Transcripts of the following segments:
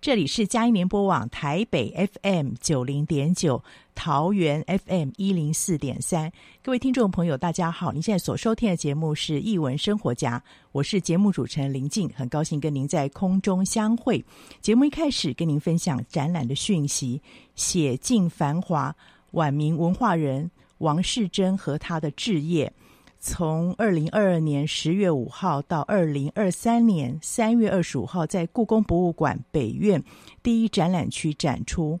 这里是佳音联播网台北 FM 九零点九，桃园 FM 一零四点三。各位听众朋友，大家好！您现在所收听的节目是《艺文生活家》，我是节目主持人林静，很高兴跟您在空中相会。节目一开始跟您分享展览的讯息：写尽繁华，晚明文化人王世贞和他的志业。从二零二二年十月五号到二零二三年三月二十五号，在故宫博物馆北院第一展览区展出。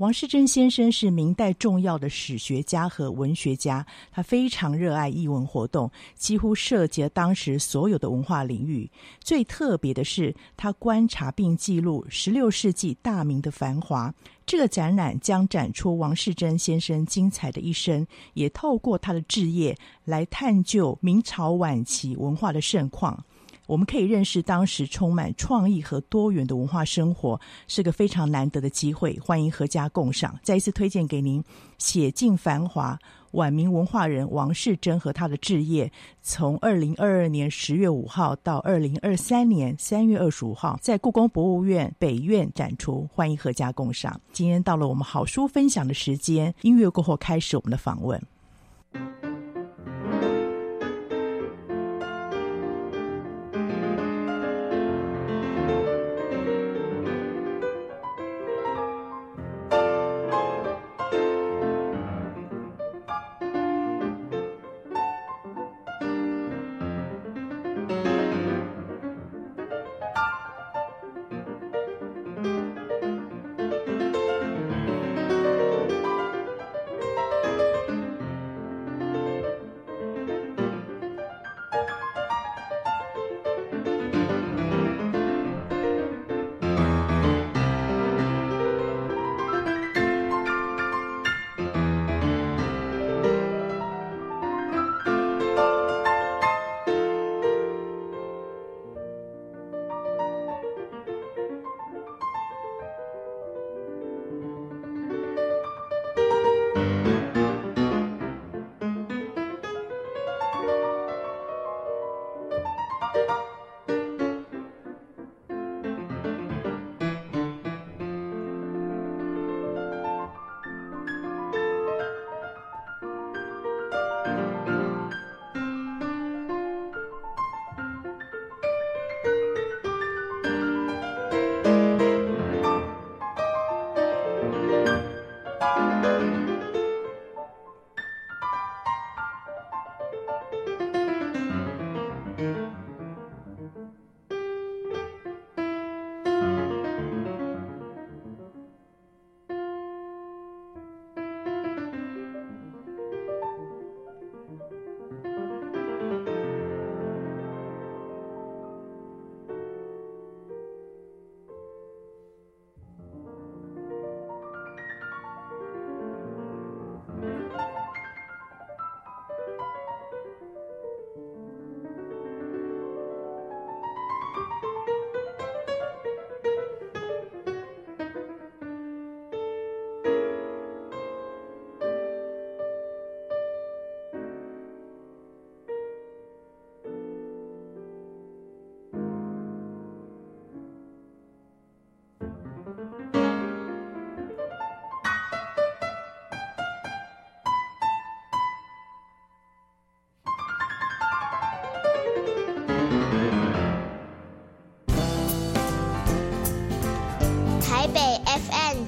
王世贞先生是明代重要的史学家和文学家，他非常热爱艺文活动，几乎涉及了当时所有的文化领域。最特别的是，他观察并记录十六世纪大明的繁华。这个展览将展出王世贞先生精彩的一生，也透过他的志业来探究明朝晚期文化的盛况。我们可以认识当时充满创意和多元的文化生活，是个非常难得的机会。欢迎阖家共赏。再一次推荐给您《写尽繁华：晚明文化人王世贞和他的志业》，从二零二二年十月五号到二零二三年三月二十五号，在故宫博物院北院展出。欢迎阖家共赏。今天到了我们好书分享的时间，音乐过后开始我们的访问。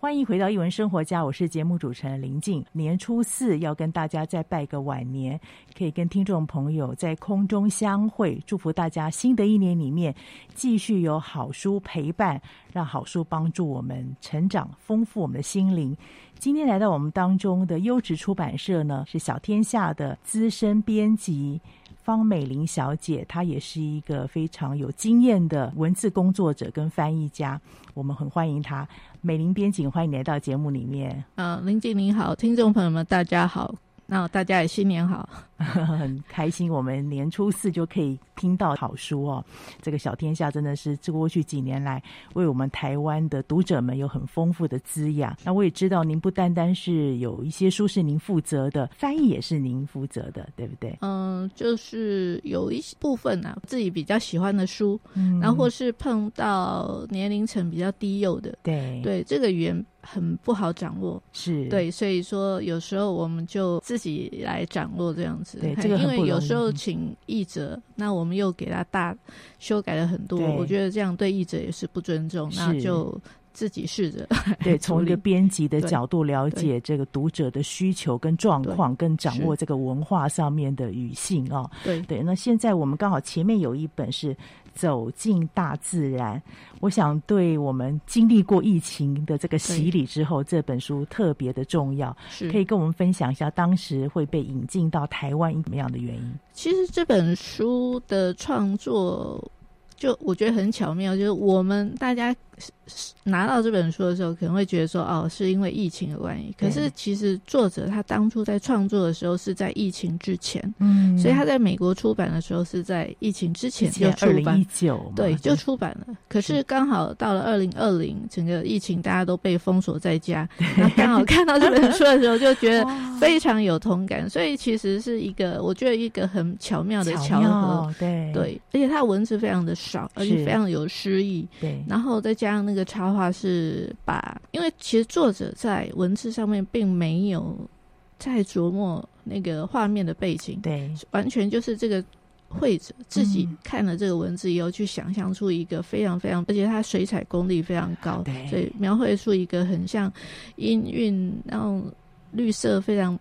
欢迎回到艺文生活家，我是节目主持人林静。年初四要跟大家再拜个晚年，可以跟听众朋友在空中相会，祝福大家新的一年里面继续有好书陪伴，让好书帮助我们成长，丰富我们的心灵。今天来到我们当中的优质出版社呢，是小天下的资深编辑。方美玲小姐，她也是一个非常有经验的文字工作者跟翻译家，我们很欢迎她。美玲编辑，欢迎你来到节目里面。嗯，林静您好，听众朋友们，大家好。那大家也新年好，很开心，我们年初四就可以听到好书哦。这个小天下真的是这过去几年来为我们台湾的读者们有很丰富的滋养。那我也知道您不单单是有一些书是您负责的，翻译也是您负责的，对不对？嗯，就是有一些部分啊，自己比较喜欢的书，嗯，然后或是碰到年龄层比较低幼的，对对，这个语言。很不好掌握，是。对，所以说有时候我们就自己来掌握这样子。对，这个因为有时候请译者，嗯、那我们又给他大修改了很多，我觉得这样对译者也是不尊重，那就自己试着对，从一个编辑的角度了解这个读者的需求跟状况，跟掌握这个文化上面的语性啊、哦。对。对，那现在我们刚好前面有一本是。走进大自然，我想对我们经历过疫情的这个洗礼之后，这本书特别的重要。是，可以跟我们分享一下当时会被引进到台湾什么样的原因？其实这本书的创作，就我觉得很巧妙，就是我们大家。拿到这本书的时候，可能会觉得说，哦，是因为疫情的关系。可是其实作者他当初在创作的时候是在疫情之前，嗯，所以他在美国出版的时候是在疫情之前就出版，二零一九，对，就。出版了。可是刚好到了二零二零，整个疫情大家都被封锁在家，那刚好看到这本书的时候，就觉得 非常有同感。所以其实是一个，我觉得一个很巧妙的巧合，对。对，而且他文字非常的少，而且非常有诗意，对，然后再加。像那个插画是把，因为其实作者在文字上面并没有在琢磨那个画面的背景，对，完全就是这个绘者自己看了这个文字以后，去想象出一个非常非常，而且他水彩功力非常高，对，所以描绘出一个很像音韵，然后绿色非常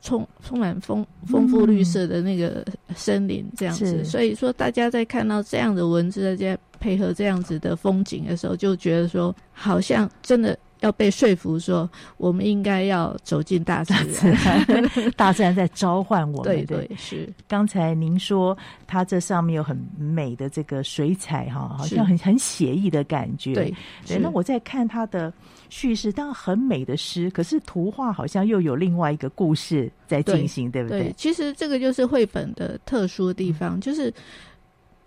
充充满丰丰富绿色的那个森林这样子，所以说大家在看到这样的文字，大家。配合这样子的风景的时候，就觉得说，好像真的要被说服，说我们应该要走进大自然，大自然 在召唤我们。对对是。刚才您说，它这上面有很美的这个水彩，哈，好像很很写意的感觉。对对。那我在看它的叙事，当然很美的诗，可是图画好像又有另外一个故事在进行，对，对不对？对，其实这个就是绘本的特殊的地方，嗯、就是。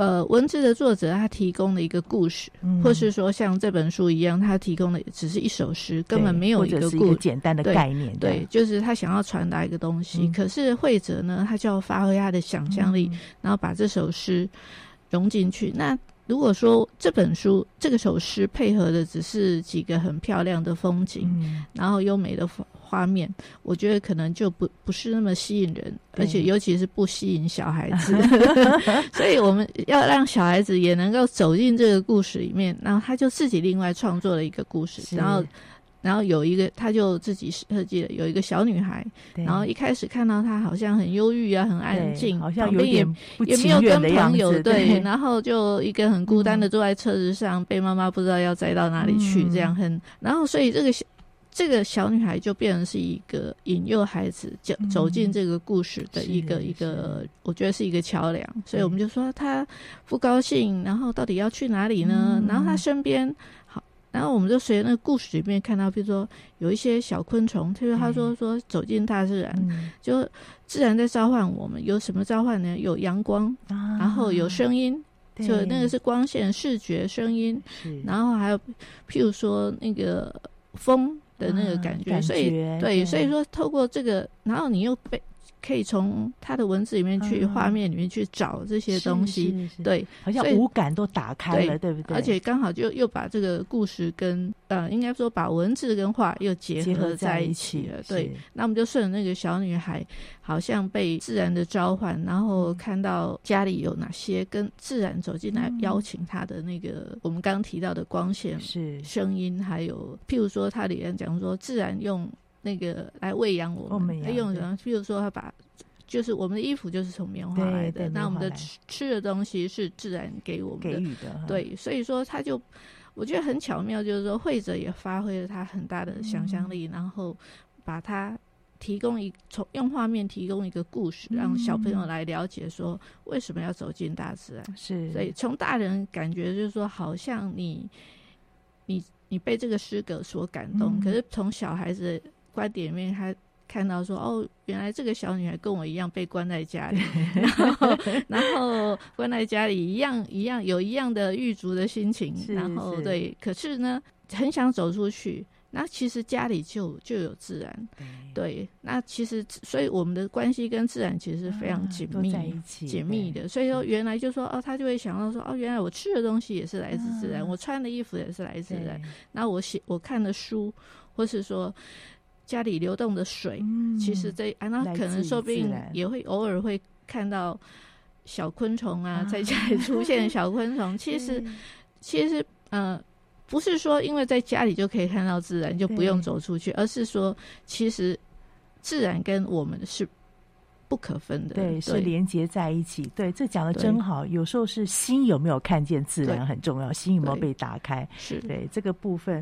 呃，文字的作者他提供了一个故事，嗯、或是说像这本书一样，他提供的只是一首诗，根本没有一个故事简单的概念。对，对就是他想要传达一个东西。嗯、可是会者呢，他就要发挥他的想象力，嗯、然后把这首诗融进去。那如果说这本书这个首诗配合的只是几个很漂亮的风景，嗯、然后优美的风。画面，我觉得可能就不不是那么吸引人，而且尤其是不吸引小孩子。所以我们要让小孩子也能够走进这个故事里面，然后他就自己另外创作了一个故事，然后然后有一个他就自己设计了有一个小女孩，然后一开始看到她好像很忧郁啊，很安静，好像有点不也没有跟朋友对，然后就一个很孤单的坐在车子上，被妈妈不知道要载到哪里去，这样很，然后所以这个小。这个小女孩就变成是一个引诱孩子走走进这个故事的一个、嗯、一个，我觉得是一个桥梁。所以我们就说她不高兴，然后到底要去哪里呢？嗯、然后她身边好，然后我们就随着那个故事里面看到，比如说有一些小昆虫，特别他说说走进大自然，嗯、就自然在召唤我们。有什么召唤呢？有阳光，啊、然后有声音，就那个是光线、视觉、声音，然后还有譬如说那个风。的那个感觉，嗯、所以对，对，所以说透过这个，然后你又被。可以从他的文字里面去，画、嗯、面里面去找这些东西，对，好像五感都打开了，对，对不对？而且刚好就又把这个故事跟呃，应该说把文字跟画又结合在一起了，对。那我们就顺着那个小女孩，好像被自然的召唤，然后看到家里有哪些跟自然走进来邀请她的那个，嗯、我们刚刚提到的光线、是声音，还有譬如说，它里面讲说自然用。那个来喂养我们，来用什么？比如说，他把就是我们的衣服就是从棉花来的，那我们的吃吃的东西是自然给我们的，给予的。对，所以说他就我觉得很巧妙，就是说会者也发挥了他很大的想象力，嗯、然后把他提供一从用画面提供一个故事，让小朋友来了解说为什么要走进大自然。是，所以从大人感觉就是说，好像你你你被这个诗歌所感动，嗯、可是从小孩子。观点里面，他看到说：“哦，原来这个小女孩跟我一样被关在家里，然后然后关在家里一样一样有一样的狱卒的心情，然后对，可是呢，很想走出去。那其实家里就就有自然，对，那其实所以我们的关系跟自然其实是非常紧密紧密的。所以说，原来就说哦，他就会想到说哦，原来我吃的东西也是来自自然，我穿的衣服也是来自自然。那我写我看的书，或是说。”家里流动的水，嗯、其实这啊，那可能说不定也会偶尔会看到小昆虫啊，在家里出现小昆虫。其实，其实，呃，不是说因为在家里就可以看到自然，就不用走出去，而是说，其实自然跟我们是不可分的，对是连接在一起。对，这讲的真好。有时候是心有没有看见自然很重要，心有没有被打开，是对这个部分。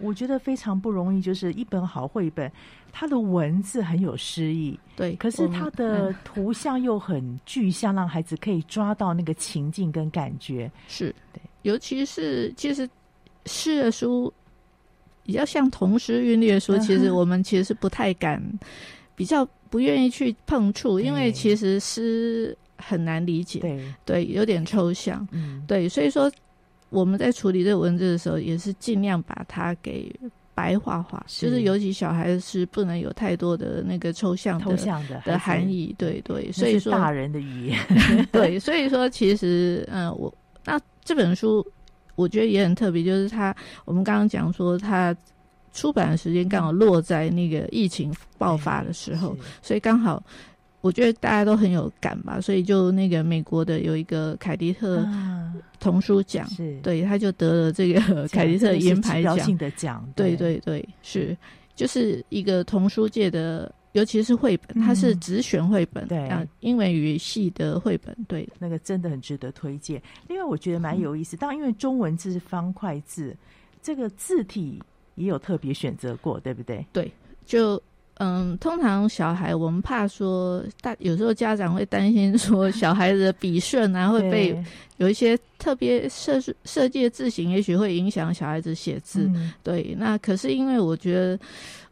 我觉得非常不容易，就是一本好绘本，它的文字很有诗意，对，可是它的图像又很具象，让孩子可以抓到那个情境跟感觉。是对，尤其是其实诗的书比较像童诗韵律的书，其实我们其实是不太敢，比较不愿意去碰触，因为其实诗很难理解，对，对，有点抽象，嗯，对，所以说。我们在处理这个文字的时候，也是尽量把它给白话化，就是尤其小孩子是不能有太多的那个抽象的抽象的的含义。对对，所以说大人的语言。对，所以说其实，嗯，我那这本书我觉得也很特别，就是它我们刚刚讲说它出版的时间刚好落在那个疫情爆发的时候，所以刚好。我觉得大家都很有感吧，所以就那个美国的有一个凯迪特童书奖，啊、是对，他就得了这个 凯迪特银牌奖的奖。对对对，是就是一个童书界的，尤其是绘本，它是只选绘本，对、嗯，英文语系的绘本，对，那个真的很值得推荐。另外，我觉得蛮有意思，当然因为中文字是方块字，这个字体也有特别选择过，对不对？对，就。嗯，通常小孩我们怕说，大有时候家长会担心说，小孩子的笔顺啊会被有一些特别设设计的字形，也许会影响小孩子写字。嗯、对，那可是因为我觉得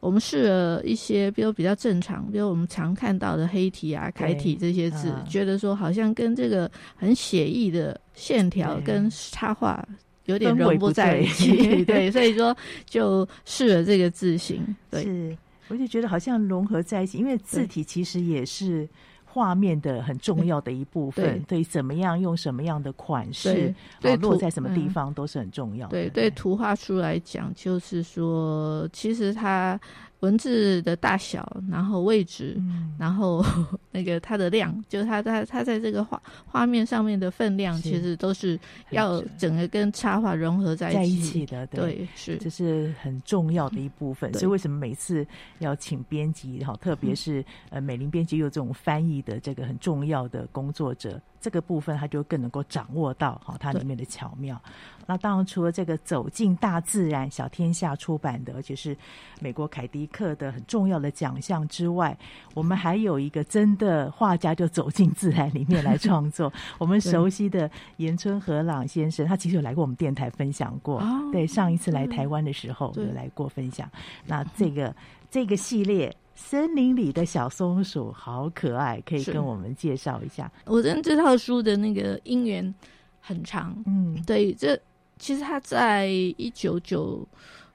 我们试了一些，比如比较正常，比如我们常看到的黑体啊、楷体这些字，觉得说好像跟这个很写意的线条跟插画有点融不在一起。对，所以说就试了这个字形。对。是我就觉得好像融合在一起，因为字体其实也是画面的很重要的一部分。对，对，怎么样用什么样的款式，对，落在什么地方都是很重要的。对，对，图画书来讲，就是说，其实它。文字的大小，然后位置，嗯、然后 那个它的量，就是它它它在这个画画面上面的分量，其实都是要整个跟插画融合在一起，在一起的。对，对，是这是很重要的一部分。所以为什么每次要请编辑哈，特别是呃美玲编辑有这种翻译的这个很重要的工作者。这个部分，他就更能够掌握到哈，它里面的巧妙。那当然，除了这个走进大自然，小天下出版的，而且是美国凯迪克的很重要的奖项之外，我们还有一个真的画家，就走进自然里面来创作。我们熟悉的岩村和朗先生，他其实有来过我们电台分享过。对，上一次来台湾的时候有来过分享。那这个这个系列。森林里的小松鼠好可爱，可以跟我们介绍一下。我跟这套书的那个因缘很长，嗯，对，这其实他在一九九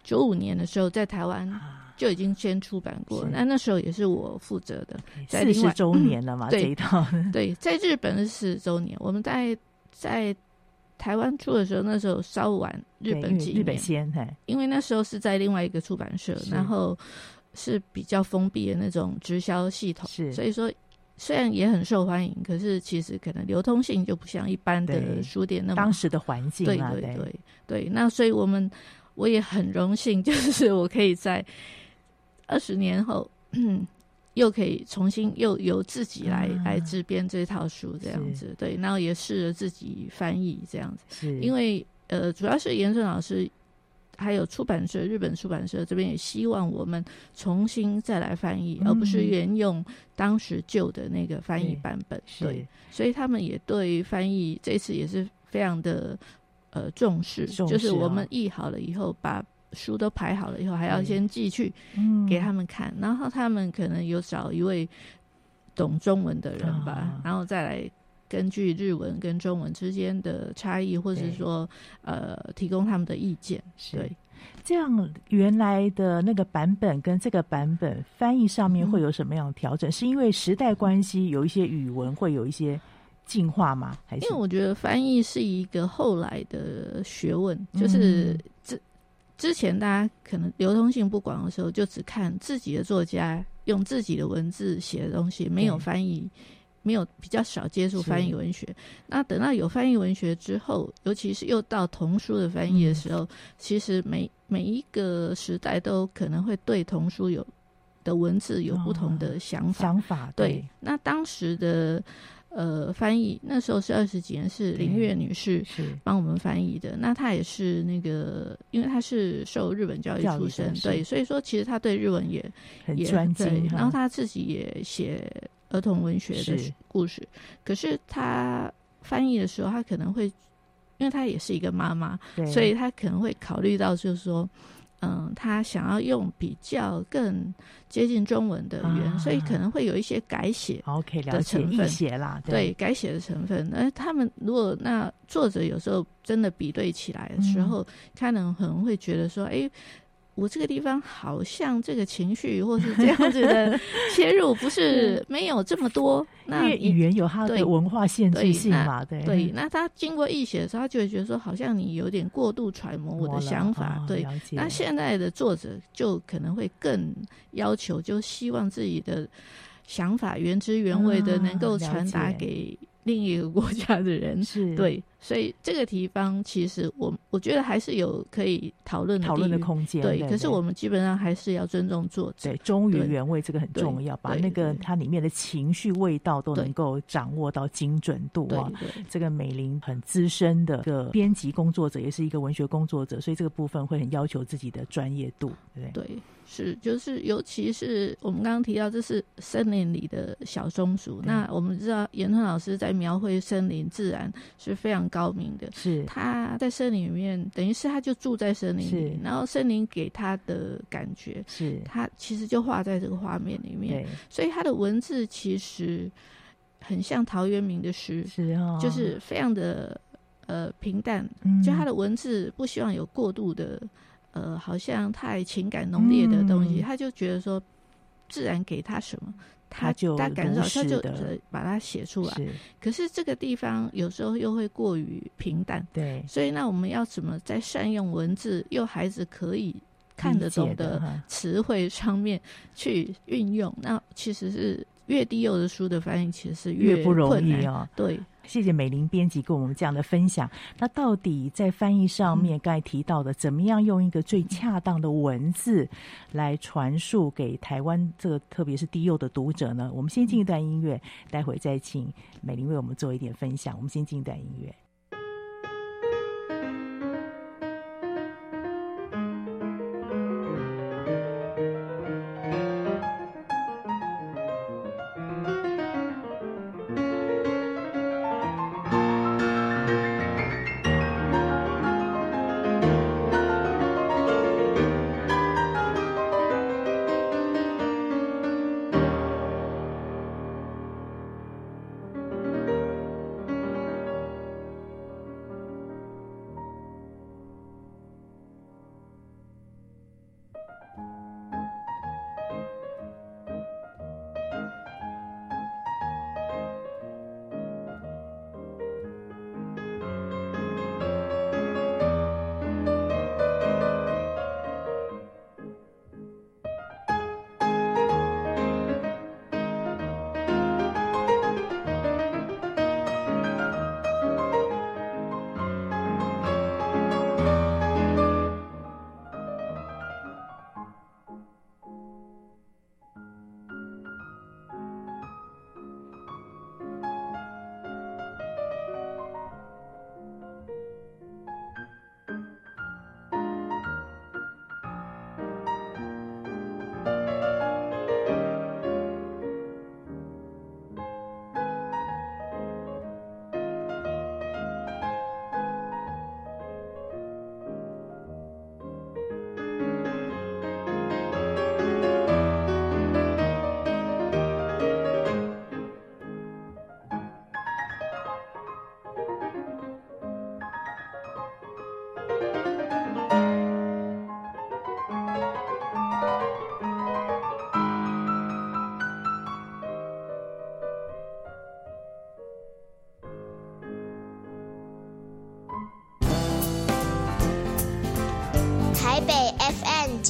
九五年的时候在台湾就已经先出版过，那那时候也是我负责的，在四十周年了嘛，这一套。对，在日本是四十周年，我们在在台湾出的时候，那时候稍晚日本几年，日本先，因为那时候是在另外一个出版社，然后是比较封闭的那种直销系统，是所以说。虽然也很受欢迎，可是其实可能流通性就不像一般的书店那么。当时的环境啊，对对对对。那所以我们我也很荣幸，就是我可以在二十年后，又可以重新又由自己来、嗯、来自编这套书这样子。对，然后也试着自己翻译这样子。是因为呃，主要是严正老师。还有出版社，日本出版社这边也希望我们重新再来翻译，嗯、而不是沿用当时旧的那个翻译版本。对，对，所以他们也对翻译这次也是非常的呃重视，就是我们译好了以后，把书都排好了以后，还要先寄去给他们看，嗯、然后他们可能有找一位懂中文的人吧，啊、然后再来。根据日文跟中文之间的差异，或者是说，呃，提供他们的意见。对，这样原来的那个版本跟这个版本翻译上面会有什么样的调整？嗯、是因为时代关系，有一些语文会有一些进化吗？还是？因为我觉得翻译是一个后来的学问，就是之之前大家可能流通性不广的时候，就只看自己的作家用自己的文字写的东西，没有翻译。没有比较少接触翻译文学，那等到有翻译文学之后，尤其是又到童书的翻译的时候，嗯、其实每每一个时代都可能会对童书有的文字有不同的想法。想法对，对。那当时的呃翻译，那时候是二十几年，是林月女士是帮我们翻译的。那她也是那个，因为她是受日本教育出身，对，所以说其实她对日文也很专精。然后她自己也写。儿童文学的故事，是可是他翻译的时候，他可能会，因为他也是一个妈妈，所以他可能会考虑到，就是说，嗯，他想要用比较更接近中文的语言，啊、所以可能会有一些改写，OK，的成分，写啦，对，对改写的成分。那他们如果那作者有时候真的比对起来的时候，嗯、他能可能会觉得说，哎。我这个地方好像这个情绪或是这样子的 切入不是没有这么多，那因为语言有它的文化限制性嘛，对对。那他经过译写的时候，他就会觉得说，好像你有点过度揣摩我的想法，哦、对。那现在的作者就可能会更要求，就希望自己的想法原汁原味的能够传达给。另一个国家的人 是对，所以这个地方其实我我觉得还是有可以讨论讨论的空间。对，可是我们基本上还是要尊重作者，对，忠于原味这个很重要，把那个它里面的情绪味道都能够掌握到精准度啊。这个美玲很资深的一个编辑工作者，也是一个文学工作者，所以这个部分会很要求自己的专业度，对不对？对。是，就是，尤其是我们刚刚提到，这是森林里的小松鼠。对那我们知道，延春老师在描绘森林自然是非常高明的。是，他在森林里面，等于是他就住在森林里，是然后森林给他的感觉，是他其实就画在这个画面里面。所以他的文字其实很像陶渊明的诗，是哦，就是非常的呃平淡，嗯、就他的文字不希望有过度的。呃，好像太情感浓烈的东西，嗯、他就觉得说，自然给他什么，他就他感受，他就把它写出来。是可是这个地方有时候又会过于平淡，对，所以那我们要怎么在善用文字，又孩子可以看得懂的词汇上面去运用？那其实是越低幼的书的翻译，其实是越，越不容易啊。对。谢谢美玲编辑跟我们这样的分享。那到底在翻译上面，刚才提到的，怎么样用一个最恰当的文字来传述给台湾这个特别是低幼的读者呢？我们先进一段音乐，待会再请美玲为我们做一点分享。我们先进一段音乐。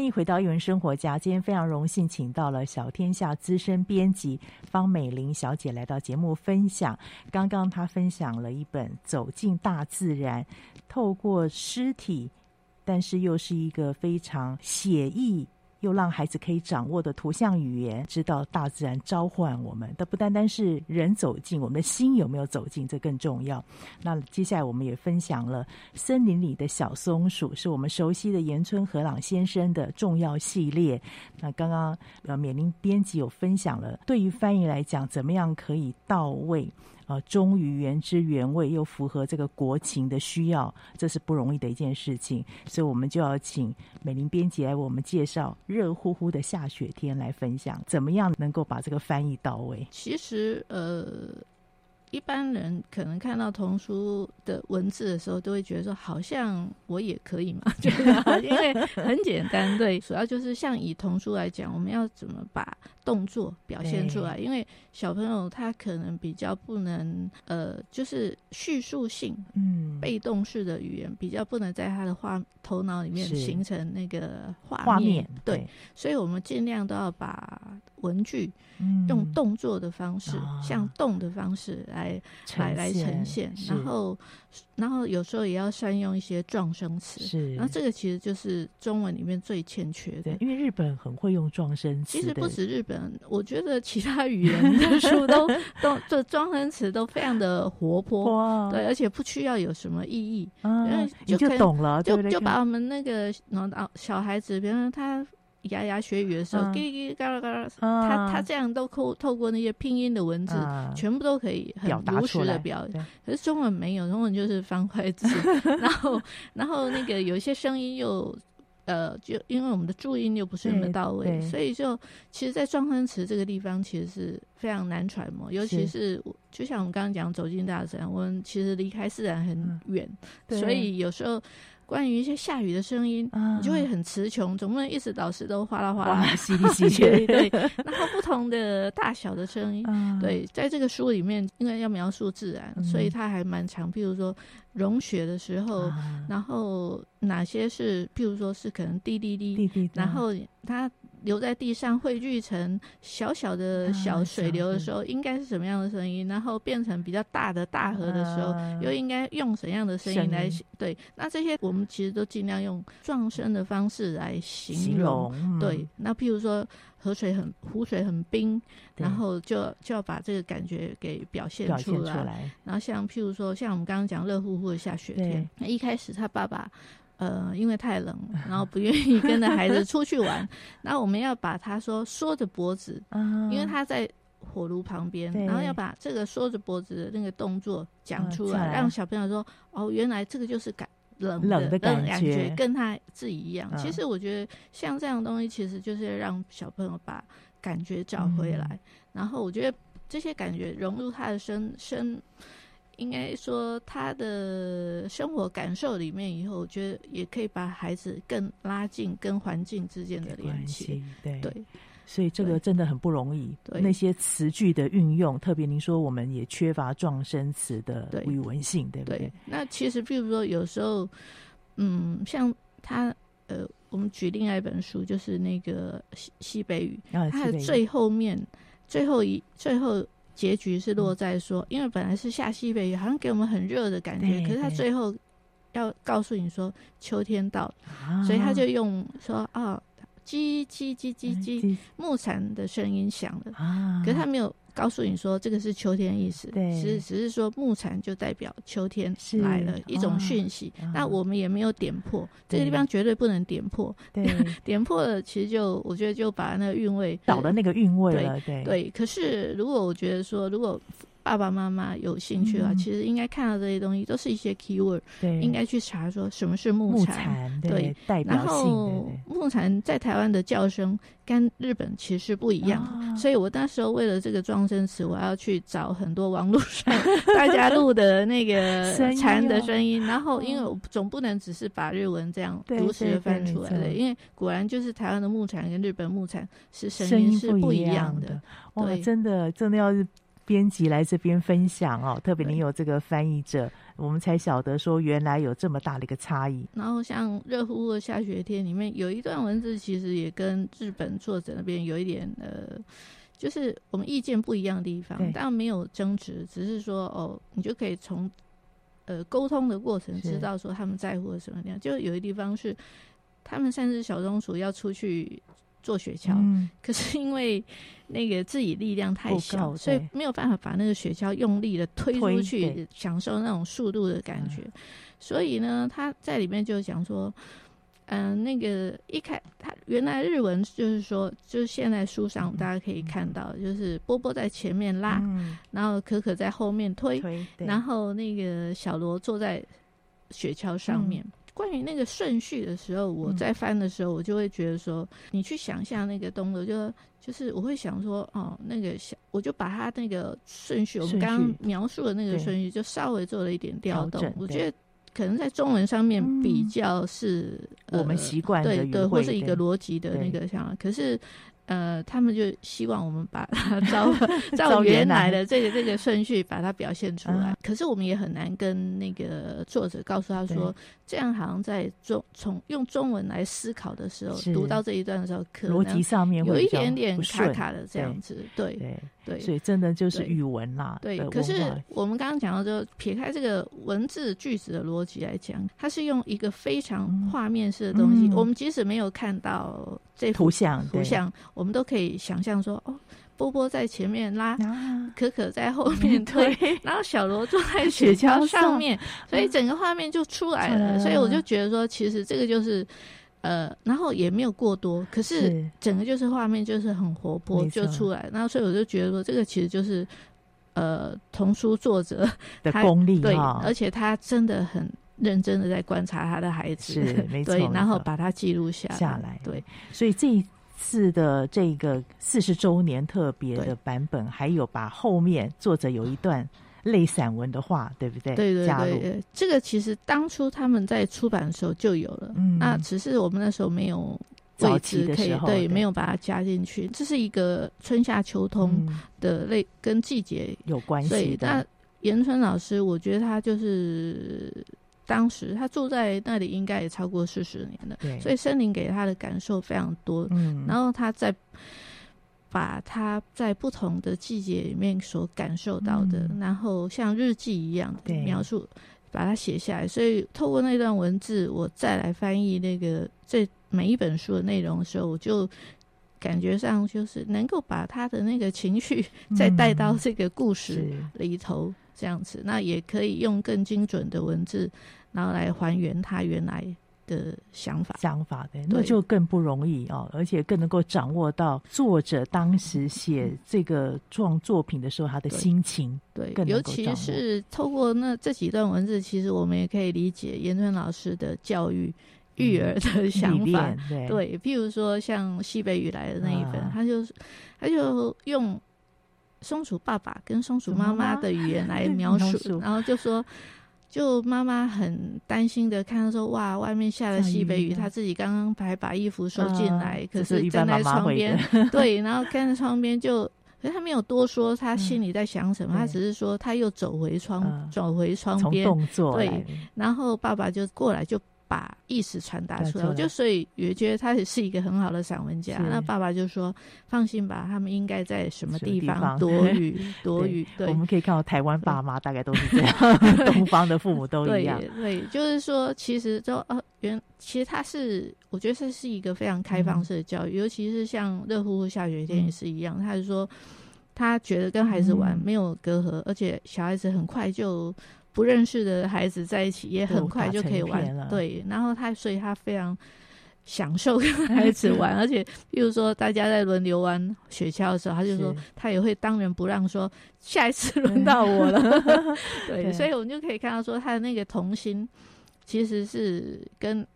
欢迎回到一文生活家。今天非常荣幸，请到了小天下资深编辑方美玲小姐来到节目分享。刚刚她分享了一本《走进大自然》，透过尸体，但是又是一个非常写意。又让孩子可以掌握的图像语言，知道大自然召唤我们。但不单单是人走进，我们的心有没有走进，这更重要。那接下来我们也分享了《森林里的小松鼠》，是我们熟悉的岩村和朗先生的重要系列。那刚刚呃，美玲编辑有分享了，对于翻译来讲，怎么样可以到位？啊，忠于原汁原味，又符合这个国情的需要，这是不容易的一件事情。所以，我们就要请美玲编辑来为我们介绍热乎乎的下雪天，来分享怎么样能够把这个翻译到位。其实，呃。一般人可能看到童书的文字的时候，都会觉得说，好像我也可以嘛，觉得因为很简单。对，主要就是像以童书来讲，我们要怎么把动作表现出来？因为小朋友他可能比较不能，呃，就是叙述性，嗯，被动式的语言比较不能在他的画头脑里面形成那个画面。对，对，所以我们尽量都要把文具用动作的方式，嗯、像动的方式来。来来来呈现，然后然后有时候也要善用一些撞声词，是，然后这个其实就是中文里面最欠缺的，因为日本很会用撞声词。其实不止日本，我觉得其他语言的 书都都这撞声词都非常的活泼，对，而且不需要有什么意义，因为、啊、就，就懂了，就就把我们那个然后小孩子，比如说他。牙牙学语的时候，叽叽嘎啦嘎啦，他他这样都透透过那些拼音的文字，全部都可以很如实的表。可是中文没有，中文就是方块字，然后然后那个有一些声音又呃，就因为我们的注音又不是那么到位，所以就其实，在状声词这个地方，其实是非常难揣摩。尤其是就像我们刚刚讲走进大自然，我们其实离开自然很远，所以有时候。关于一些下雨的声音，嗯、你就会很词穷，总不能一直老师都哗啦哗啦 稀里稀缺。对，然后不同的大小的声音，嗯、对，在这个书里面，因为要描述自然，嗯、所以它还蛮长。譬如说融雪的时候，嗯、然后哪些是，譬如说是可能滴滴滴，滴滴然后它。留在地上汇聚成小小的小水流的时候，应该是什么样的声音？然后变成比较大的大河的时候，又应该用什么样的声音来？对，那这些我们其实都尽量用撞声的方式来形容。对，那譬如说河水很湖水很冰，然后就就要把这个感觉给表现出来。然后像譬如说，像我们刚刚讲热乎乎的下雪天，那一开始他爸爸。呃，因为太冷，然后 不愿意跟着孩子出去玩。然后我们要把他说缩着脖子，因为他在火炉旁边，然后要把这个缩着脖子的那个动作讲出来，让小朋友说：“哦，原来这个就是感冷冷的感觉，跟他自己一样。”其实我觉得像这样东西，其实就是让小朋友把感觉找回来。然后我觉得这些感觉融入他的身身。应该说，他的生活感受里面，以后我觉得也可以把孩子更拉近跟环境之间的联系。对，对，所以这个真的很不容易。对，那些词句的运用，特别您说我们也缺乏状声词的语文性，对，对不对？对，那其实，比如说有时候，嗯，像他，呃，我们举另外一本书，就是那个西西北语，啊、它的最后面最后一最后。结局是落在说，因为本来是下西北雨，好像给我们很热的感觉，可是他最后要告诉你说秋天到了，所以他就用说啊，叽叽叽叽叽，木蝉的声音响了啊，可是他没有。告诉你说这个是秋天意思，对，只只是说木蝉就代表秋天来了一种讯息。那我们也没有点破，这个地方绝对不能点破。对，点破了其实就我觉得就把那个韵味倒了那个韵味了。对对。可是如果我觉得说，如果爸爸妈妈有兴趣了，嗯、其实应该看到这些东西都是一些 keyword，对，应该去查说什么是木蝉，对，对。代表性。然后木蝉在台湾的叫声跟日本其实不一样，哦、所以我那时候为了这个装声词，我要去找很多网络上 大家录的那个蝉的声音，然后因为我总不能只是把日文这样如实的翻出来的，因为果然就是台湾的木蝉跟日本木蝉是声音是不一样的，哇，真的真的要是。编辑来这边分享哦，特别你有这个翻译者，我们才晓得说原来有这么大的一个差异。然后像热乎乎的下雪天里面有一段文字，其实也跟日本作者那边有一点呃，就是我们意见不一样的地方，但没有争执，只是说哦，你就可以从呃沟通的过程知道说他们在乎的什么地方。就有一地方是他们三只小松鼠要出去。做雪橇，嗯、可是因为那个自己力量太小，所以没有办法把那个雪橇用力的推出去，享受那种速度的感觉。所以呢，他在里面就讲说，嗯、呃，那个一开他原来日文就是说，就是现在书上大家可以看到，就是波波在前面拉，嗯、然后可可在后面推，推然后那个小罗坐在雪橇上面。嗯关于那个顺序的时候，我在翻的时候，我就会觉得说，嗯、你去想象那个动作，就就是我会想说，哦，那个想，我就把它那个顺序，我们刚刚描述的那个顺序，就稍微做了一点调动。我觉得可能在中文上面比较是、我们习惯的对对，或是一个逻辑的那个想法，可是。呃，他们就希望我们把它 照照原来的这个这个顺序把它表现出来。可是我们也很难跟那个作者告诉他说，这样好像在中从用中文来思考的时候，读到这一段的时候，可能逻辑上面有一点点卡卡的这样子。对对对，所以真的就是语文啦。对，可是我们刚刚讲到，就撇开这个文字句子的逻辑来讲，它是用一个非常画面式的东西。我们即使没有看到这图像，图像。我们都可以想象说，哦，波波在前面拉，可可在后面 推，然后小罗坐在 雪橇上面，所以整个画面就出来了。所以我就觉得说，其实这个就是，呃，然后也没有过多，可是整个就是画面就是很活泼就出来。然后所以我就觉得说，这个其实就是，呃，童书作者的功力，对，而且他真的很认真的在观察他的孩子，是 没错，对，然后把它记录下下来，对，所以这。次的这个四十周年特别的版本，对还有把后面作者有一段类散文的话，对不对？对对对，这个其实当初他们在出版的时候就有了，嗯，那只是我们那时候没有位置可以，对，对没有把它加进去。这是一个春夏秋冬的类，嗯、跟季节有关系的。那严春老师，我觉得他就是。当时他住在那里，应该也超过四十年了，对所以森林给他的感受非常多。嗯，然后他在把他在不同的季节里面所感受到的，嗯、然后像日记一样的描述，把它写下来。所以透过那段文字，我再来翻译那个这每一本书的内容的时候，我就感觉上就是能够把他的那个情绪 再带到这个故事里头，这样子，嗯、那也可以用更精准的文字。然后来还原他原来的想法，想法的，那就更不容易哦，而且更能够掌握到作者当时写这个创作品的时候他的心情，对，尤其是透过那这几段文字，其实我们也可以理解严春老师的教育育儿的想法，对，对，譬如说像西北雨来的那一本，他就他就用松鼠爸爸跟松鼠妈妈的语言来描述，然后就说。就妈妈很担心的看到说，哇，外面下了西北雨，她自己刚刚还把衣服收进来，可是站在窗边，对，然后看着窗边就，可是她没有多说她心里在想什么，她只是说她又走回窗，走回窗边，动作对，然后爸爸就过来就。把意思传达出来，我就所以也觉得他也是一个很好的散文家。那爸爸就说：“放心吧，他们应该在什么地方躲雨躲雨。”对，我们可以看到台湾爸妈大概都是这样，东方的父母都一样。对，就是说，其实就呃，原其实他是，我觉得这是一个非常开放式的教育，尤其是像热乎乎下雪天也是一样。他是说，他觉得跟孩子玩没有隔阂，而且小孩子很快就。不认识的孩子在一起也很快就可以玩了，对。然后他，所以他非常享受跟孩子玩，而且，比如说大家在轮流玩雪橇的时候，他就说他也会当仁不让，说下一次轮到我了。对，对，所以我们就可以看到说他的那个童心，其实是跟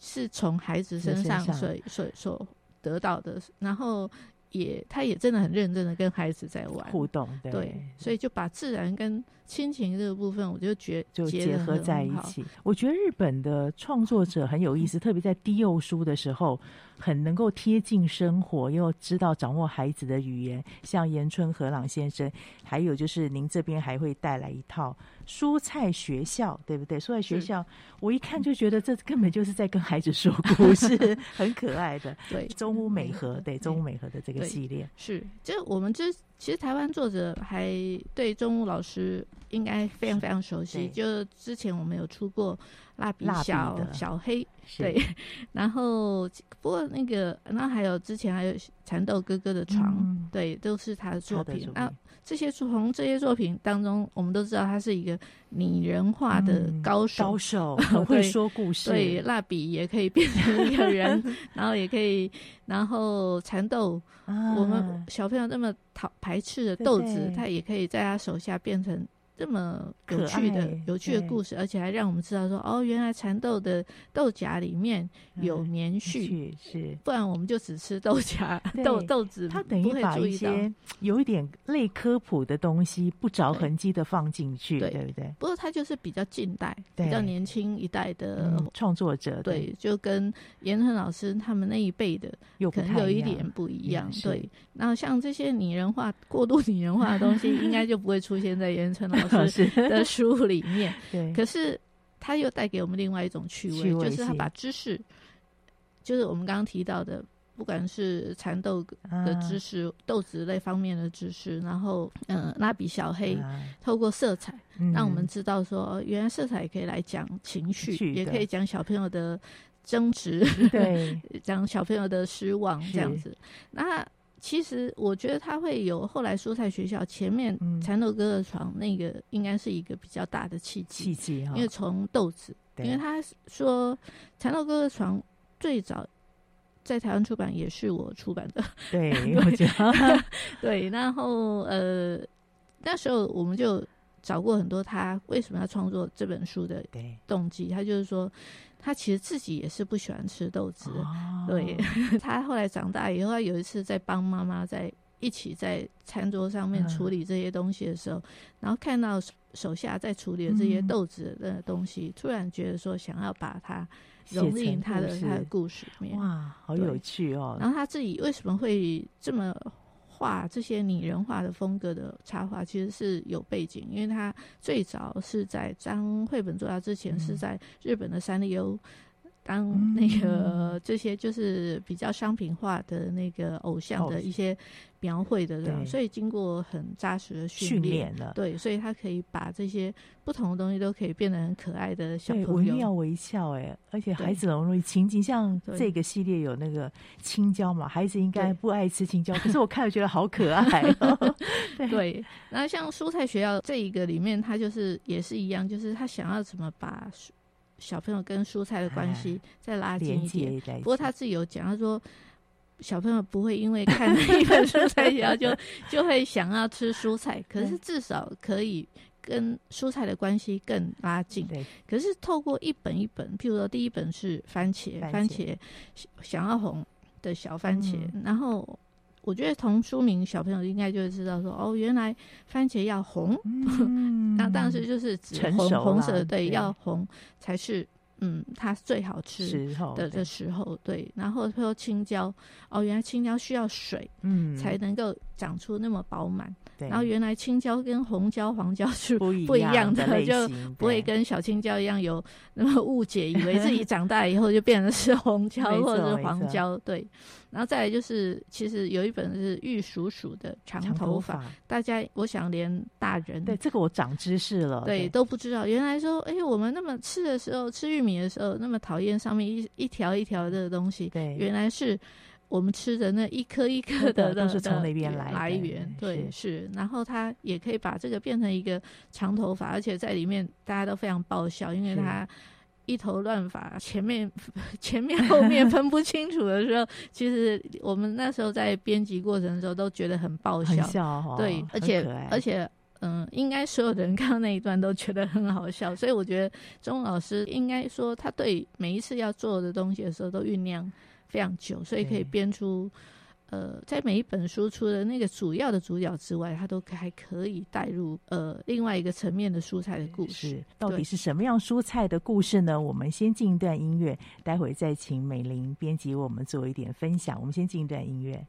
是从孩子身上所所所得到的，然后。也，他也真的很认真的跟孩子在玩互动，对，对，所以就把自然跟亲情这个部分，我就觉就结合在一起。我觉得日本的创作者很有意思，嗯、特别在低幼书的时候，很能够贴近生活，又知道掌握孩子的语言。像岩春和朗先生，还有就是您这边还会带来一套。蔬菜学校，对不对？蔬菜学校，我一看就觉得这 根本就是在跟孩子说故事，很可爱的。对，中屋美和，对，中屋美和的这个系列是，就我们这其实台湾作者还对中屋老师应该非常非常熟悉。就之前我们有出过蜡笔小小黑，对，然后不过那个，那还有之前还有蚕豆哥哥的床，嗯、对，都是他的作品啊。这些从这些作品当中，我们都知道他是一个拟人化的高手，嗯、高手 很会说故事。对，蜡笔也可以变成一个人，然后也可以，然后蚕豆，啊、我们小朋友那么讨排斥的豆子，他也可以在他手下变成。这么有趣的有趣的故事，而且还让我们知道说，哦，原来蚕豆的豆荚里面有棉絮，是，不然我们就只吃豆荚豆豆子。它等于把一些有一点类科普的东西不着痕迹的放进去，对不对？不过它就是比较近代、比较年轻一代的创作者，对，就跟严恒老师他们那一辈的可能有一点不一样，对。然后像这些拟人化、过度拟人化的东西，应该就不会出现在严恒老师。是。的书里面，对，可是他又带给我们另外一种趣味，趣味就是他把知识，就是我们刚刚提到的，不管是蚕豆的知识、啊、豆子类方面的知识，然后嗯，蜡笔小黑、啊、透过色彩，让我们知道说，原来色彩也可以来讲情绪，也可以讲小朋友的争执，对，讲小朋友的失望这样子，那。其实我觉得他会有后来蔬菜学校前面蚕豆哥哥床那个应该是一个比较大的契机，契机，因为从豆子，因为他说蚕豆哥哥床最早在台湾出版也是我出版的，对，我觉得。对，然后呃那时候我们就找过很多他为什么要创作这本书的动机，他就是说。他其实自己也是不喜欢吃豆子，哦、对。他后来长大以后，他有一次在帮妈妈在一起在餐桌上面处理这些东西的时候，嗯、然后看到手下在处理的这些豆子的东西，嗯、突然觉得说想要把它融进他的他的故事里面。哇，好有趣哦！然后他自己为什么会这么？画这些拟人化的风格的插画其实是有背景，因为他最早是在张绘本作家之前，是在日本的三丽鸥当那个这些就是比较商品化的那个偶像的一些。描绘的人，所以经过很扎实的训练了，对，所以他可以把这些不同的东西都可以变得很可爱的小朋友，惟妙惟肖哎，而且孩子容易亲近，像这个系列有那个青椒嘛，孩子应该不爱吃青椒，可是我看了觉得好可爱 哦。对，那像蔬菜学校这一个里面，他就是也是一样，就是他想要怎么把小朋友跟蔬菜的关系再拉近一点。不过他自己有讲，他说。小朋友不会因为看那一本蔬菜学校就就会想要吃蔬菜，可是至少可以跟蔬菜的关系更拉近。对，可是透过一本一本，譬如说第一本是番茄，番茄想要红的小番茄，嗯、然后我觉得从书名小朋友应该就会知道说，哦，原来番茄要红，那当时就是指红红色，对，要红才是。嗯，它最好吃的的时候，对。然后说青椒，哦，原来青椒需要水，嗯，才能够长出那么饱满。对。然后原来青椒跟红椒、黄椒是不一样的，就不会跟小青椒一样有那么误解，以为自己长大以后就变成是红椒 或者是黄椒，对。然后再来就是，其实有一本是玉鼠鼠的长头发，大家我想连大人对这个我长知识了，对。都不知道，原来说，哎，我们那么吃的时候，吃玉米的时候那么讨厌上面一一条一条的东西，对，原来是我们吃的那一颗一颗的都是从那边来来源，对是，然后它也可以把这个变成一个长头发，而且在里面大家都非常爆笑，因为它。一头乱发，前面 前面后面分不清楚的时候，其实我们那时候在编辑过程的时候都觉得很爆笑，笑哦、对，而且而且嗯，应该所有的人 看到那一段都觉得很好笑，所以我觉得钟老师应该说他对每一次要做的东西的时候都酝酿非常久，所以可以编出。呃，在每一本书除了那个主要的主角之外，它都还可以带入呃另外一个层面的蔬菜的故事。到底是什么样蔬菜的故事呢？我们先进一段音乐，待会再请美玲编辑为我们做一点分享。我们先进一段音乐。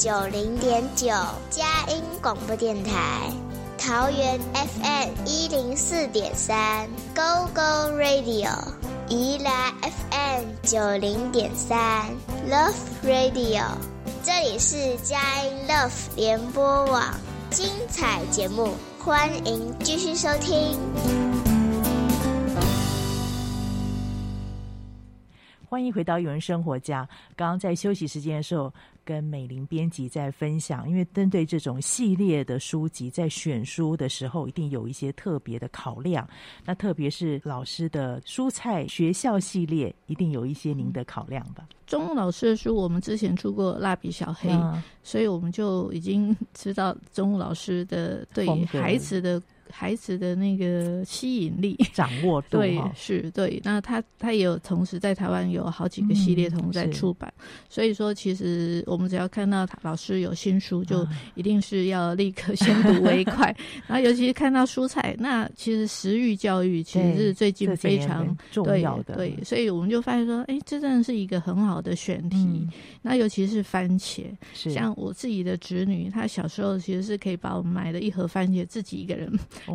九零点九佳音广播电台，桃园 FM 一零四点三 Go Go Radio，宜兰 FM 九零点三 Love Radio，这里是佳音 Love 联播网，精彩节目，欢迎继续收听。欢迎回到有人生活家。刚刚在休息时间的时候，跟美玲编辑在分享，因为针对这种系列的书籍，在选书的时候，一定有一些特别的考量。那特别是老师的蔬菜学校系列，一定有一些您的考量吧？钟牧老师的书，我们之前出过《蜡笔小黑》，嗯，所以我们就已经知道钟牧老师的对孩子的。孩子的那个吸引力、掌握度，对，是对。那他他也有同时在台湾有好几个系列同在出版，嗯，所以说其实我们只要看到他老师有新书，就一定是要立刻先睹为快。然后尤其是看到蔬菜，那其实食育教育其实是最近非常重要的，对。所以我们就发现说，哎，这真的是一个很好的选题。嗯，那尤其是番茄，像我自己的侄女，她小时候其实是可以把我们买的一盒番茄自己一个人。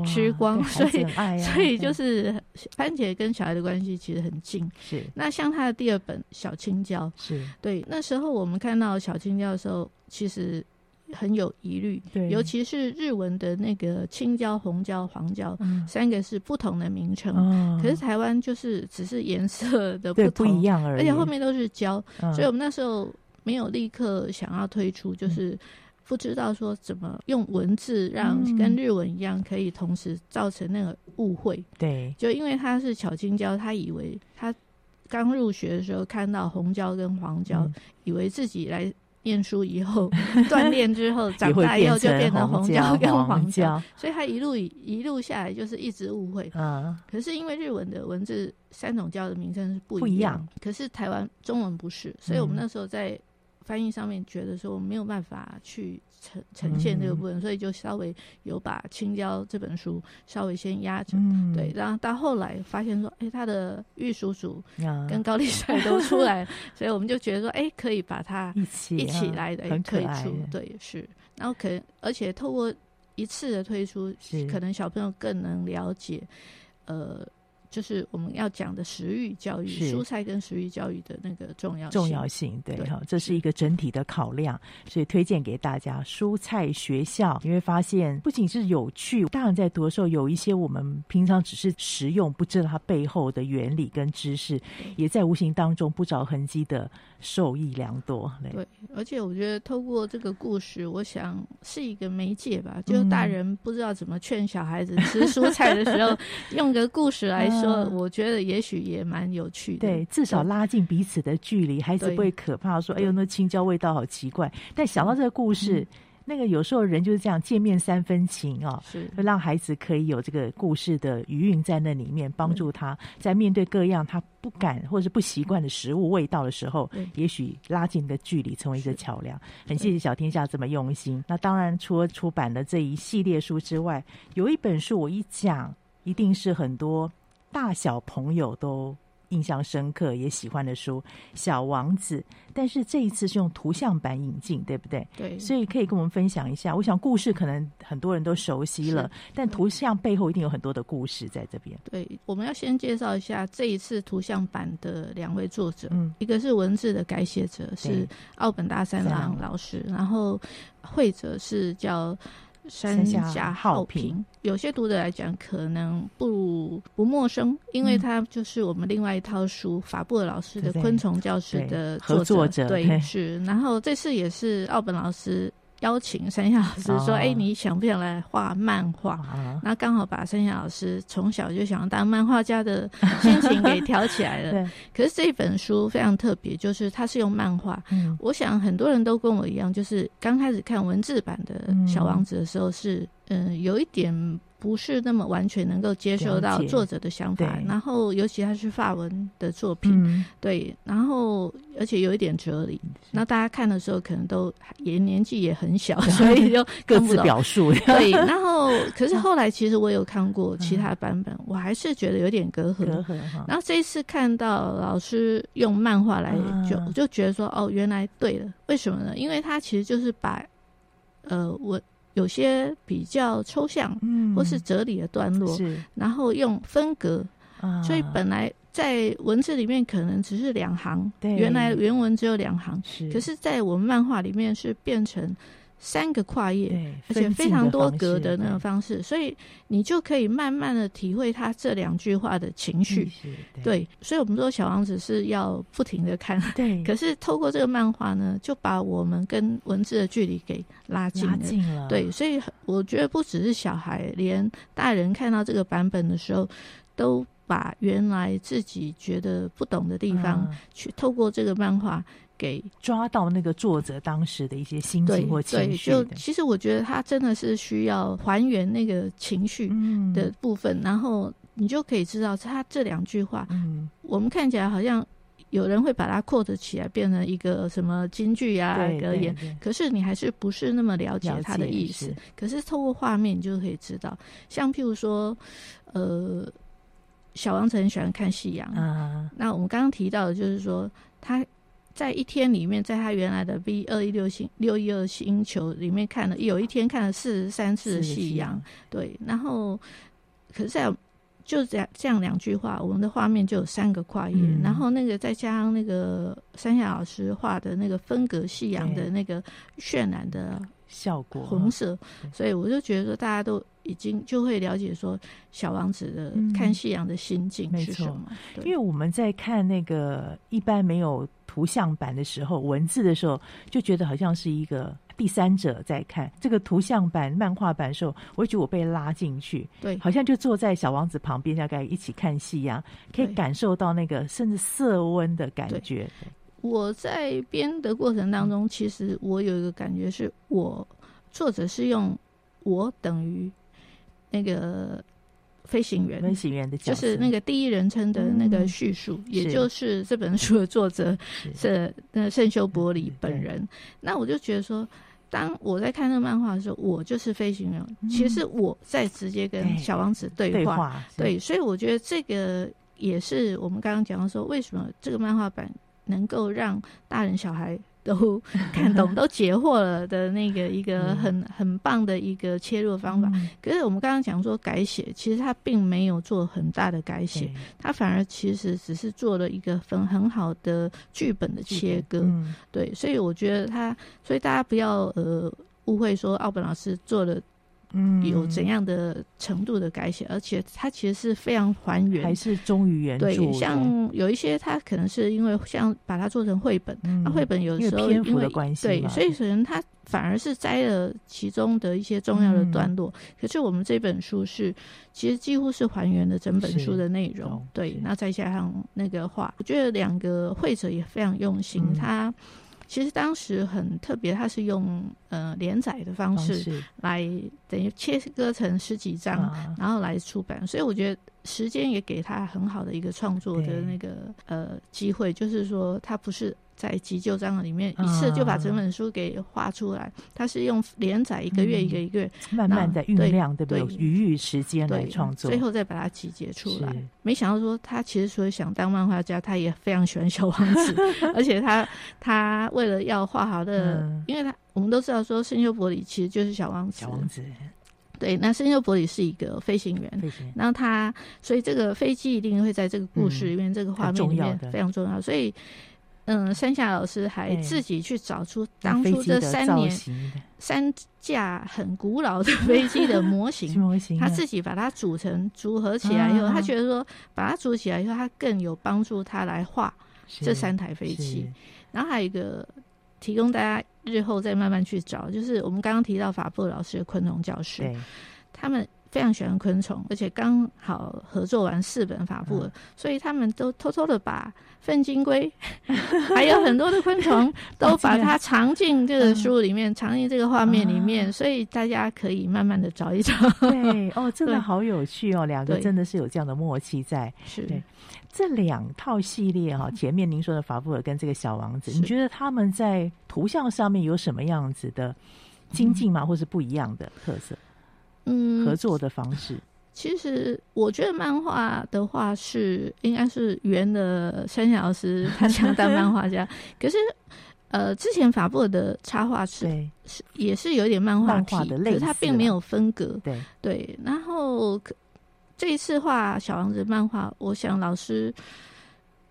吃光，所以、啊、所以就是番茄跟小孩的关系其实很近。是，那像他的第二本《小青椒》，是。对。那时候我们看到小青椒的时候，其实很有疑虑，对，尤其是日文的那个青椒、红椒、黄椒、嗯、三个是不同的名称、嗯，可是台湾就是只是颜色的不同，不一样而已，而且后面都是椒、嗯，所以我们那时候没有立刻想要推出，就是。嗯不知道说怎么用文字让跟日文一样可以同时造成那个误会。对，就因为他是巧青椒，他以为他刚入学的时候看到红椒跟黄椒，嗯、以为自己来念书以后 锻炼之后 长大以后就变成红椒跟黄椒，所以他一路一路下来就是一直误会。嗯，可是因为日文的文字三种椒的名称是不一样，可是台湾中文不是，所以我们那时候在。翻译上面觉得说我没有办法去呈呈现这个部分，嗯，所以就稍微有把青椒这本书稍微先压着，嗯，对，然后到后来发现说，哎，他的玉叔叔跟高丽菜都出来，啊，所以我们就觉得说，哎，可以把它一起一起来的推出，对，是，然后可能而且透过一次的推出，可能小朋友更能了解，呃。就是我们要讲的食育教育，蔬菜跟食育教育的那个重要性。重要性，对哈，这是一个整体的考量，所以推荐给大家蔬菜学校。你会发现，不仅是有趣，大人在读的时候，有一些我们平常只是实用，不知道它背后的原理跟知识，也在无形当中不着痕迹的受益良多。对，而且我觉得透过这个故事，我想是一个媒介吧，就大人不知道怎么劝小孩子吃蔬菜的时候，嗯、用个故事来说。呃，我觉得也许也蛮有趣的，对，至少拉近彼此的距离，孩子不会可怕说，哎呦，那青椒味道好奇怪。但想到这个故事，嗯，那个有时候人就是这样，见面三分情哦，是会让孩子可以有这个故事的余韵在那里面，帮助他在面对各样他不敢或者是不习惯的食物味道的时候，也许拉近的距离，成为一个桥梁。很谢谢小天下这么用心。那当然，除了出版的这一系列书之外，有一本书我一讲，一定是很多。大小朋友都印象深刻，也喜欢的书《小王子》，但是这一次是用图像版引进，对不对？对，所以可以跟我们分享一下。我想故事可能很多人都熟悉了，但图像背后一定有很多的故事在这边。对，我们要先介绍一下这一次图像版的两位作者，嗯，一个是文字的改写者是奥本大三郎老师，然后绘者是叫。山下浩平，有些读者来讲可能不不陌生，因为他就是我们另外一套书法布尔老师的《昆虫教室》的作者，对，是。然后这次也是奥本老师。邀请山下老师说：“哎、哦欸，你想不想来画漫画？那、哦、刚好把山下老师从小就想要当漫画家的心情给挑起来了。可是这本书非常特别，就是它是用漫画、嗯。我想很多人都跟我一样，就是刚开始看文字版的《小王子》的时候是，嗯、呃，有一点。”不是那么完全能够接受到作者的想法，然后尤其他是法文的作品，嗯，对，然后而且有一点哲理，那大家看的时候可能都也年纪也很小，所以就各自表述。对，然后可是后来其实我有看过其他版本，嗯，我还是觉得有点隔阂。隔阂。然后这一次看到老师用漫画来就，就觉得说哦，原来对了，为什么呢？因为他其实就是把呃我。有些比较抽象，或是哲理的段落，嗯、然后用分隔、啊，所以本来在文字里面可能只是两行，原来原文只有两行，可是在我们漫画里面是变成三个跨页，而且非常多格的那种方式，所以你就可以慢慢的体会他这两句话的情绪。对，所以我们说小王子是要不停的看。对，可是透过这个漫画呢，就把我们跟文字的距离给拉近了。拉近了。对，所以我觉得不只是小孩，连大人看到这个版本的时候，都把原来自己觉得不懂的地方，嗯、去透过这个漫画。给抓到那个作者当时的一些心情或情绪。就其实我觉得他真的是需要还原那个情绪的部分，嗯、然后你就可以知道他这两句话，嗯，我们看起来好像有人会把它 quote 起来变成一个什么金句啊格言，可是你还是不是那么了解他的意思。是可是透过画面，你就可以知道，像譬如说，呃，小王子很喜欢看夕阳啊。那我们刚刚提到的就是说他。在一天里面，在他原来的 V 二一六星六一二星球里面看了，有一天看了四十三次的夕阳，对。然后，可是在就这样这样两句话，我们的画面就有三个跨页，嗯、然后那个再加上那个山下老师画的那个分隔夕阳的那个渲染的效果红色，所以我就觉得说大家都。已经就会了解说小王子的看夕阳的心境是什么？嗯、因为我们在看那个一般没有图像版的时候，文字的时候，就觉得好像是一个第三者在看这个图像版、漫画版的时候，我会觉得我被拉进去，对，好像就坐在小王子旁边，大概一起看夕阳，可以感受到那个甚至色温的感觉。我在编的过程当中，其实我有一个感觉是，我作者是用我等于。那个飞行员，飞行员的就是那个第一人称的那个叙述，嗯、也就是这本书的作者是那圣修伯里本人。那我就觉得说，当我在看那个漫画的时候，我就是飞行员，嗯、其实我在直接跟小王子对话。对，话对，所以我觉得这个也是我们刚刚讲到说，为什么这个漫画版能够让大人小孩。都看懂，都解惑了的那个一个很很棒的一个切入方法。嗯、可是我们刚刚讲说改写，其实他并没有做很大的改写，他反而其实只是做了一个很很好的剧本的切割。嗯、对，所以我觉得他，所以大家不要呃误会说奥本老师做了。嗯，有怎样的程度的改写，而且它其实是非常还原，还是忠于原著。对，像有一些它可能是因为像把它做成绘本，那绘、嗯、本有时候因为，篇幅的关系，对，所以可能它反而是摘了其中的一些重要的段落。嗯、可是我们这本书是其实几乎是还原了整本书的内容，对，那再加上那个画，我觉得两个绘者也非常用心，嗯、他。其实当时很特别，它是用呃连载的方式来等于切割成十几章，啊、然后来出版，所以我觉得时间也给他很好的一个创作的那个呃机会，就是说他不是。在急救章里面，一次就把整本书给画出来。他是用连载一个月一个一个月，慢慢的酝酿，对不对？有余裕时间来创作，最后再把它集结出来。没想到说他其实说想当漫画家，他也非常喜欢小王子，而且他他为了要画好的，因为他我们都知道说圣修伯里其实就是小王子。小王子，对，那圣修伯里是一个飞行员，然后他所以这个飞机一定会在这个故事里面，这个画面里面非常重要，所以。嗯，山下老师还自己去找出当初这三年三架很古老的飞机的模 型，模型他自己把它组成组合起来以后，他觉得说把它组起来以后，他更有帮助他来画这三台飞机。然后还有一个提供大家日后再慢慢去找，就是我们刚刚提到法布老师的昆虫教室，他们。非常喜欢昆虫，而且刚好合作完四本法布尔，嗯、所以他们都偷偷的把粪金龟，还有很多的昆虫，都把它藏进这个书里面，嗯、藏进这个画面里面，嗯、所以大家可以慢慢的找一找。对，哦，真的好有趣哦，两个真的是有这样的默契在。是，对，这两套系列哈，前面您说的法布尔跟这个小王子，你觉得他们在图像上面有什么样子的精进吗，嗯、或是不一样的特色？嗯，合作的方式，其实我觉得漫画的话是应该是圆的山下老师他想当漫画家，可是呃，之前法布尔的插画是是也是有点漫画体的，可是他并没有分隔，对。对。然后这一次画小王子漫画，我想老师。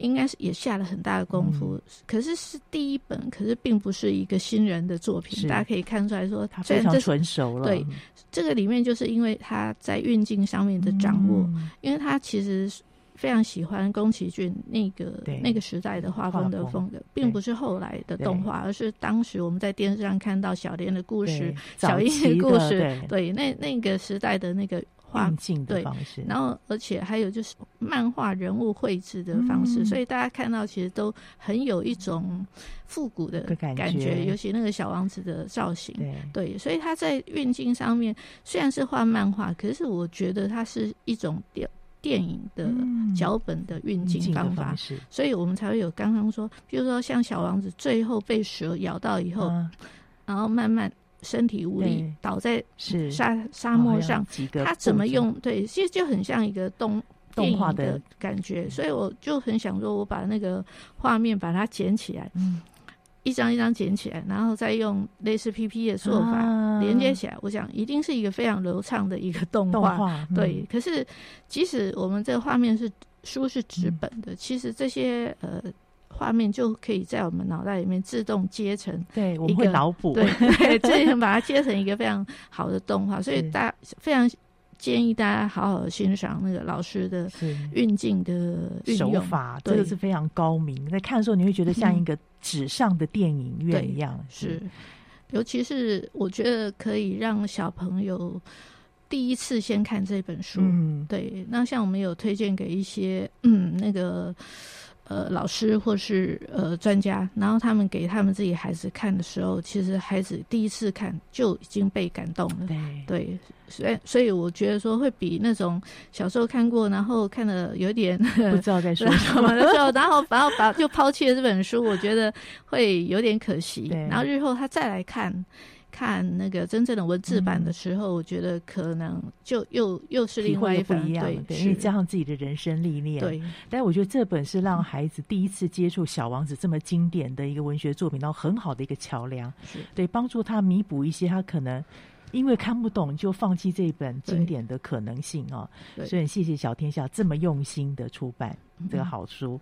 应该是也下了很大的功夫。嗯、可是是第一本，可是并不是一个新人的作品，大家可以看出来说，他非常纯熟了。对，这个里面就是因为他在运镜上面的掌握，嗯、因为他其实。非常喜欢宫崎骏那个那个时代的画风的风格，并不是后来的动画，而是当时我们在电视上看到小莲的故事、小樱的故事，对，对那那个时代的那个画境的方式。然后，而且还有就是漫画人物绘制的方式，嗯、所以大家看到其实都很有一种复古的感觉，尤其那个小王子的造型，对，对，所以他在运镜上面虽然是画漫画，可是我觉得它是一种调。电影的脚本的运镜方法，嗯、方所以我们才会有刚刚说，比如说像小王子最后被蛇咬到以后，嗯、然后慢慢身体无力倒在沙沙漠上，他怎么用？对，其实就很像一个动动画的感觉，所以我就很想说，我把那个画面把它剪起来。嗯一张一张剪起来，然后再用类似 PP 的做法连接起来，啊、我想一定是一个非常流畅的一个动画。对，可是即使我们这个画面是书是纸本的，嗯、其实这些呃画面就可以在我们脑袋里面自动接成对，我们会脑补，对，这样把它接成一个非常好的动画，所以大家非常。建议大家好好欣赏那个老师的运镜的手法，这个是非常高明。在看的时候，你会觉得像一个纸上的电影院一样。是，尤其是我觉得可以让小朋友第一次先看这本书。嗯，对。那像我们有推荐给一些嗯那个。呃，老师或是呃专家，然后他们给他们自己孩子看的时候，其实孩子第一次看就已经被感动了。对，对，所以所以我觉得说会比那种小时候看过，然后看的有点不知道在说什么的时候，然后然后把就抛弃了这本书，我觉得会有点可惜。然后日后他再来看。看那个真正的文字版的时候，嗯、我觉得可能就又又是另外一番不一样，对，对，因为加上自己的人生历练。对，但我觉得这本是让孩子第一次接触《小王子》这么经典的一个文学作品，然后很好的一个桥梁，是。对帮助他弥补一些他可能。因为看不懂就放弃这本经典的可能性哦，所以很谢谢小天下这么用心的出版这个好书，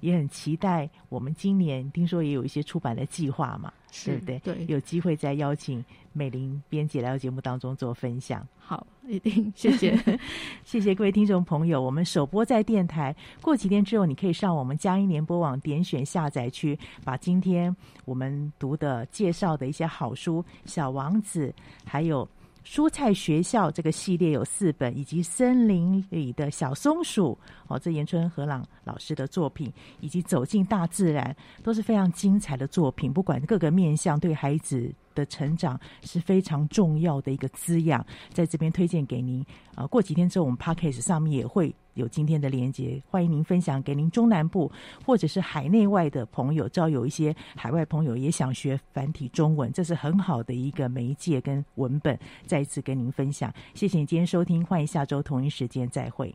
也很期待我们今年听说也有一些出版的计划嘛，对不对？对，有机会再邀请美玲编辑来到节目当中做分享。好，一定谢谢，谢谢各位听众朋友。我们首播在电台，过几天之后，你可以上我们佳音联播网点选下载区，把今天我们读的介绍的一些好书《小王子》，还有《蔬菜学校》这个系列有四本，以及《森林里的小松鼠》哦，这延春和朗老师的作品，以及《走进大自然》，都是非常精彩的作品。不管各个面向，对孩子。的成长是非常重要的一个滋养，在这边推荐给您。啊，过几天之后，我们 Podcast 上面也会有今天的连接，欢迎您分享给您中南部或者是海内外的朋友。知道有一些海外朋友也想学繁体中文，这是很好的一个媒介跟文本。再一次跟您分享，谢谢您今天收听，欢迎下周同一时间再会。